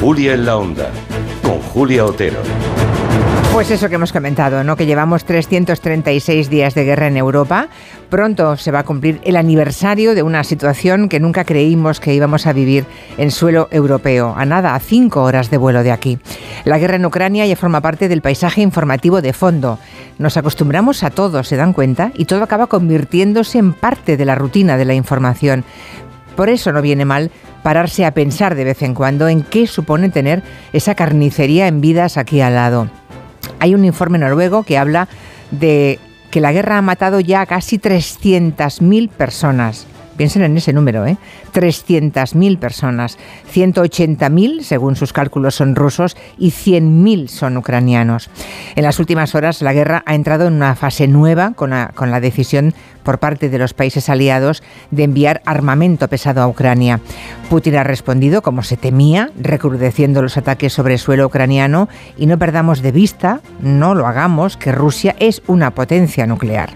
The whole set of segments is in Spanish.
Julia en la Onda, con Julia Otero. Pues eso que hemos comentado, ¿no? Que llevamos 336 días de guerra en Europa. Pronto se va a cumplir el aniversario de una situación que nunca creímos que íbamos a vivir en suelo europeo, a nada, a cinco horas de vuelo de aquí. La guerra en Ucrania ya forma parte del paisaje informativo de fondo. Nos acostumbramos a todo, se dan cuenta, y todo acaba convirtiéndose en parte de la rutina de la información. Por eso no viene mal pararse a pensar de vez en cuando en qué supone tener esa carnicería en vidas aquí al lado. Hay un informe noruego que habla de que la guerra ha matado ya a casi 300.000 personas. Piensen en ese número, ¿eh? 300.000 personas. 180.000, según sus cálculos, son rusos y 100.000 son ucranianos. En las últimas horas, la guerra ha entrado en una fase nueva con la, con la decisión por parte de los países aliados de enviar armamento pesado a Ucrania. Putin ha respondido como se temía, recrudeciendo los ataques sobre suelo ucraniano y no perdamos de vista, no lo hagamos, que Rusia es una potencia nuclear.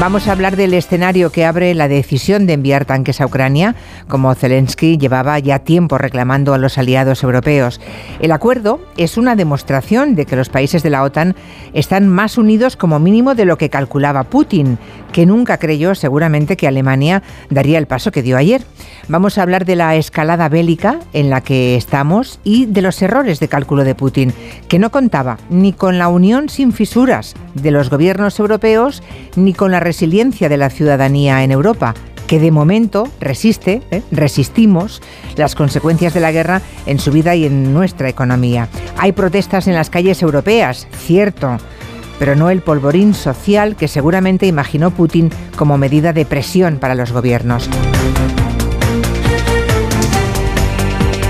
Vamos a hablar del escenario que abre la decisión de enviar tanques a Ucrania, como Zelensky llevaba ya tiempo reclamando a los aliados europeos. El acuerdo es una demostración de que los países de la OTAN están más unidos como mínimo de lo que calculaba Putin, que nunca creyó seguramente que Alemania daría el paso que dio ayer. Vamos a hablar de la escalada bélica en la que estamos y de los errores de cálculo de Putin, que no contaba ni con la unión sin fisuras de los gobiernos europeos ni con la resiliencia de la ciudadanía en Europa que de momento resiste, ¿eh? resistimos las consecuencias de la guerra en su vida y en nuestra economía. Hay protestas en las calles europeas, cierto, pero no el polvorín social que seguramente imaginó Putin como medida de presión para los gobiernos.